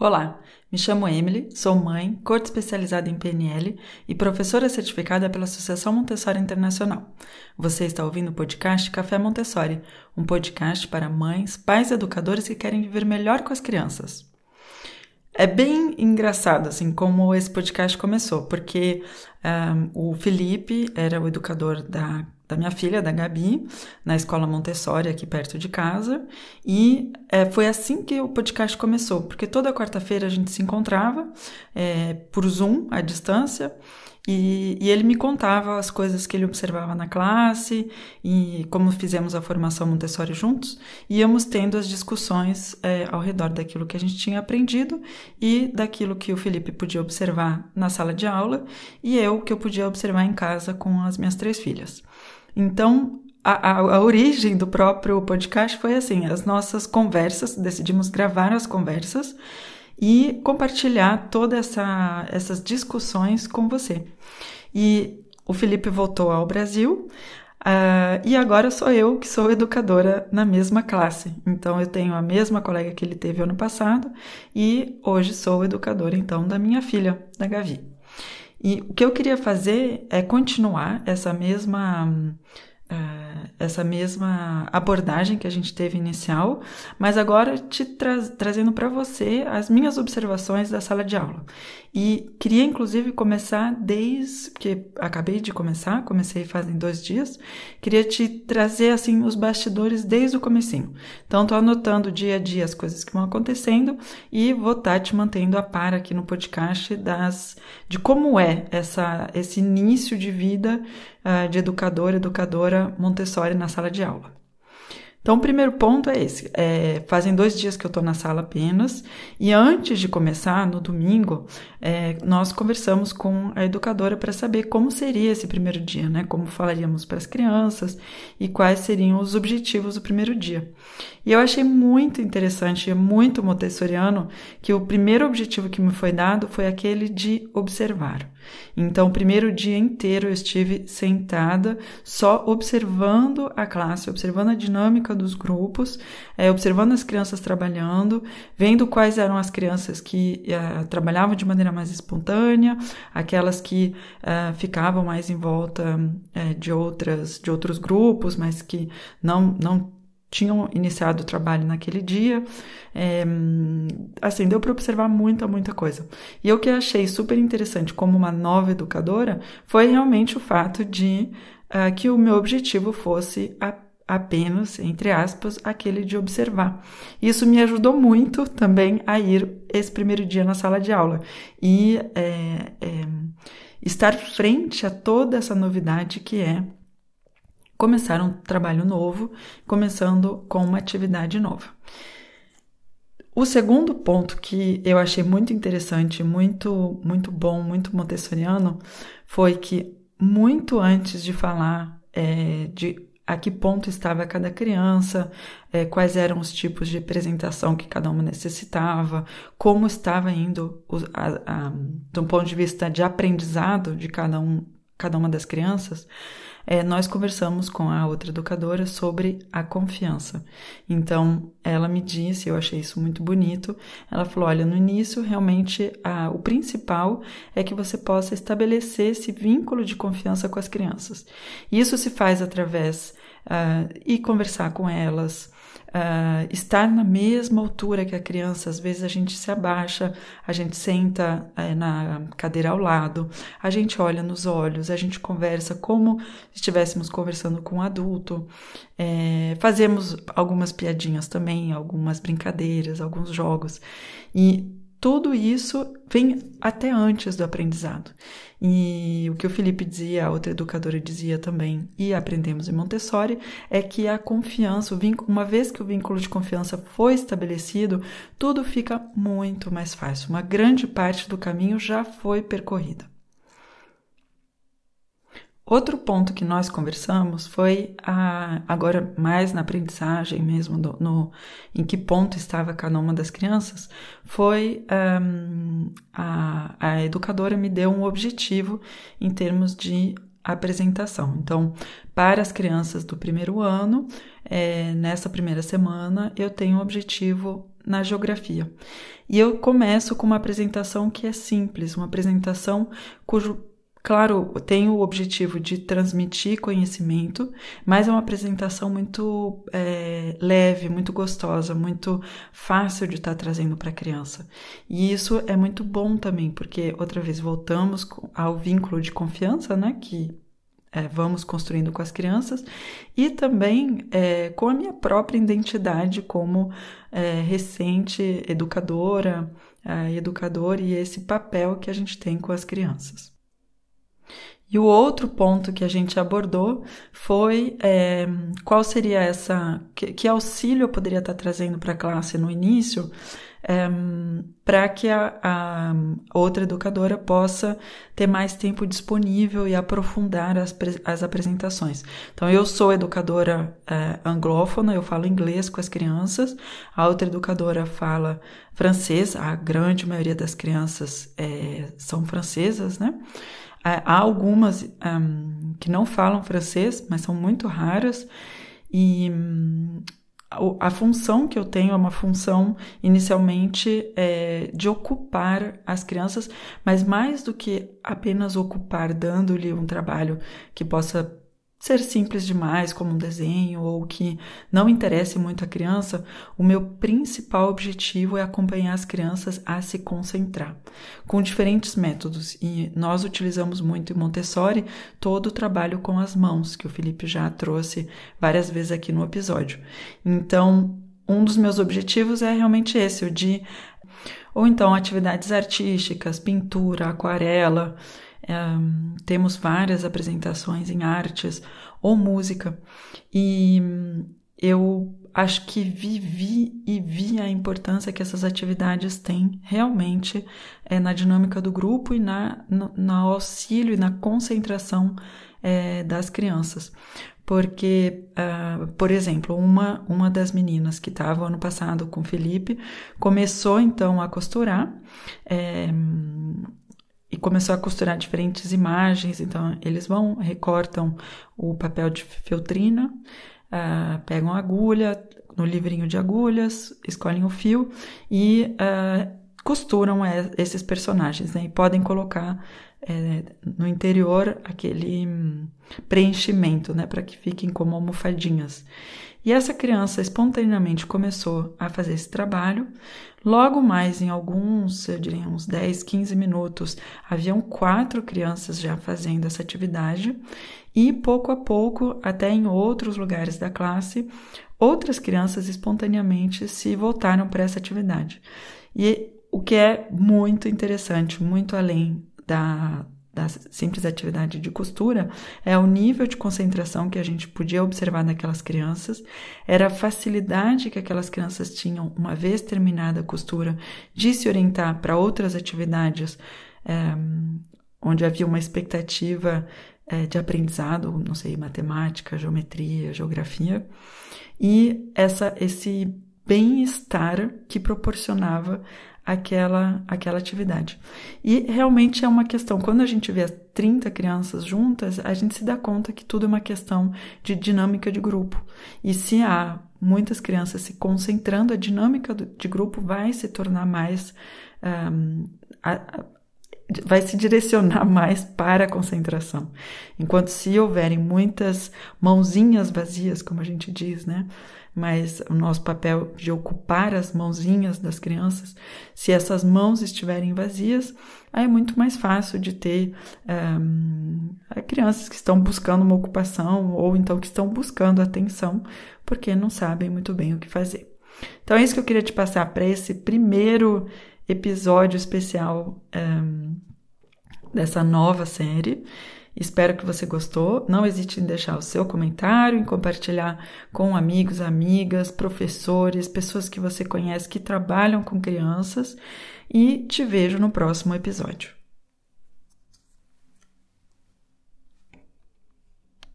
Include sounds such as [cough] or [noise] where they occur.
Olá, me chamo Emily, sou mãe, corte especializada em PNL e professora certificada pela Associação Montessori Internacional. Você está ouvindo o podcast Café Montessori, um podcast para mães, pais e educadores que querem viver melhor com as crianças. É bem engraçado, assim, como esse podcast começou, porque um, o Felipe era o educador da da minha filha, da Gabi, na escola Montessori, aqui perto de casa. E é, foi assim que o podcast começou, porque toda quarta-feira a gente se encontrava é, por Zoom, à distância, e, e, ele me contava as coisas que ele observava na classe e como fizemos a formação Montessori juntos, íamos tendo as discussões é, ao redor daquilo que a gente tinha aprendido e daquilo que o Felipe podia observar na sala de aula e eu que eu podia observar em casa com as minhas três filhas. Então, a, a, a, origem do próprio podcast foi assim: as nossas conversas, decidimos gravar as conversas e compartilhar todas essa, essas discussões com você. E o Felipe voltou ao Brasil. Uh, e agora sou eu que sou educadora na mesma classe. Então eu tenho a mesma colega que ele teve ano passado e hoje sou educadora então da minha filha, da Gavi. E o que eu queria fazer é continuar essa mesma essa mesma abordagem que a gente teve inicial, mas agora te tra trazendo para você as minhas observações da sala de aula. E queria inclusive começar desde que acabei de começar, comecei fazem dois dias, queria te trazer assim os bastidores desde o comecinho. Então tô anotando dia a dia as coisas que vão acontecendo e vou estar tá te mantendo a par aqui no podcast das de como é essa esse início de vida uh, de educador, educadora Montessori na sala de aula. Então, o primeiro ponto é esse. É, fazem dois dias que eu estou na sala apenas, e antes de começar, no domingo, é, nós conversamos com a educadora para saber como seria esse primeiro dia, né? Como falaríamos para as crianças e quais seriam os objetivos do primeiro dia. E eu achei muito interessante muito montessoriano que o primeiro objetivo que me foi dado foi aquele de observar. Então, o primeiro dia inteiro eu estive sentada só observando a classe, observando a dinâmica dos grupos, é, observando as crianças trabalhando, vendo quais eram as crianças que é, trabalhavam de maneira mais espontânea, aquelas que é, ficavam mais em volta é, de outras de outros grupos, mas que não não tinham iniciado o trabalho naquele dia. É, assim, deu para observar muita, muita coisa. E o que achei super interessante como uma nova educadora foi realmente o fato de uh, que o meu objetivo fosse a, apenas, entre aspas, aquele de observar. Isso me ajudou muito também a ir esse primeiro dia na sala de aula e é, é, estar frente a toda essa novidade que é começar um trabalho novo, começando com uma atividade nova. O segundo ponto que eu achei muito interessante, muito, muito bom, muito montessoriano, foi que muito antes de falar é, de a que ponto estava cada criança, é, quais eram os tipos de apresentação que cada uma necessitava, como estava indo, do ponto de vista de aprendizado de cada, um, cada uma das crianças, é, nós conversamos com a outra educadora sobre a confiança. Então, ela me disse, eu achei isso muito bonito. Ela falou: olha, no início, realmente, a, o principal é que você possa estabelecer esse vínculo de confiança com as crianças. Isso se faz através uh, e conversar com elas, uh, estar na mesma altura que a criança. Às vezes a gente se abaixa, a gente senta uh, na cadeira ao lado, a gente olha nos olhos, a gente conversa como estivéssemos conversando com um adulto. É, fazemos algumas piadinhas também, algumas brincadeiras, alguns jogos. E tudo isso vem até antes do aprendizado. E o que o Felipe dizia, a outra educadora dizia também, e aprendemos em Montessori, é que a confiança, uma vez que o vínculo de confiança foi estabelecido, tudo fica muito mais fácil. Uma grande parte do caminho já foi percorrida. Outro ponto que nós conversamos foi a, agora mais na aprendizagem mesmo, do, no, em que ponto estava cada uma das crianças, foi um, a, a educadora me deu um objetivo em termos de apresentação. Então, para as crianças do primeiro ano, é, nessa primeira semana, eu tenho um objetivo na geografia. E eu começo com uma apresentação que é simples, uma apresentação cujo Claro, tem o objetivo de transmitir conhecimento, mas é uma apresentação muito é, leve, muito gostosa, muito fácil de estar tá trazendo para a criança. E isso é muito bom também, porque, outra vez, voltamos ao vínculo de confiança, né? Que é, vamos construindo com as crianças e também é, com a minha própria identidade como é, recente educadora, é, educador e esse papel que a gente tem com as crianças. E o outro ponto que a gente abordou foi é, qual seria essa. Que, que, auxílio eu poderia estar trazendo para a classe no início é, para que a, a, outra educadora possa ter mais tempo disponível e aprofundar as, as apresentações. Então, eu sou educadora é, anglófona, eu falo inglês com as crianças, a outra educadora fala francês, a grande maioria das crianças é, são francesas, né? Há algumas um, que não falam francês, mas são muito raras, e um, a, função que eu tenho é uma função inicialmente é, de ocupar as crianças, mas mais do que apenas ocupar, dando-lhe um trabalho que possa ser simples demais, como um desenho, ou que não interesse muito a criança, o meu principal objetivo é acompanhar as crianças a se concentrar, com diferentes métodos. E nós utilizamos muito em Montessori todo o trabalho com as mãos, que o Felipe já trouxe várias vezes aqui no episódio. Então, um dos meus objetivos é realmente esse, o de. Ou então atividades artísticas, pintura, aquarela um, temos várias apresentações em artes ou música, e eu acho que vivi e vi a importância que essas atividades têm realmente é, na dinâmica do grupo e na, no, no auxílio e na concentração é, das crianças. Porque, uh, por exemplo, uma, uma das meninas que estava ano passado com Felipe começou então a costurar. É, e começou a costurar diferentes imagens. Então, eles vão, recortam o papel de feltrina, uh, pegam a agulha no livrinho de agulhas, escolhem o fio e uh, costuram esses personagens, né? E podem colocar é, no interior aquele hum, preenchimento, né? Para que fiquem como almofadinhas. E essa criança espontaneamente começou a fazer esse trabalho. Logo mais, em alguns, eu diria uns 10, 15 minutos, haviam quatro crianças já fazendo essa atividade, e pouco a pouco, até em outros lugares da classe, outras crianças espontaneamente se voltaram para essa atividade. E o que é muito interessante, muito além da, da simples atividade de costura é o nível de concentração que a gente podia observar naquelas crianças, era a facilidade que aquelas crianças tinham, uma vez terminada a costura, de se orientar para outras atividades é, onde havia uma expectativa é, de aprendizado, não sei, matemática, geometria, geografia, e essa, esse bem-estar que proporcionava aquela, aquela atividade. E realmente é uma questão, quando a gente vê 30 crianças juntas, a gente se dá conta que tudo é uma questão de dinâmica de grupo. E se há muitas crianças se concentrando, a dinâmica de grupo vai se tornar mais. Um, vai se direcionar [laughs] mais para a concentração. Enquanto se houverem muitas mãozinhas vazias, como a gente diz, né? mas o nosso papel de ocupar as mãozinhas das crianças, se essas mãos estiverem vazias, aí é muito mais fácil de ter um, crianças que estão buscando uma ocupação ou então que estão buscando atenção porque não sabem muito bem o que fazer. Então é isso que eu queria te passar para esse primeiro episódio especial um, dessa nova série. Espero que você gostou. Não hesite em deixar o seu comentário, em compartilhar com amigos, amigas, professores, pessoas que você conhece que trabalham com crianças e te vejo no próximo episódio.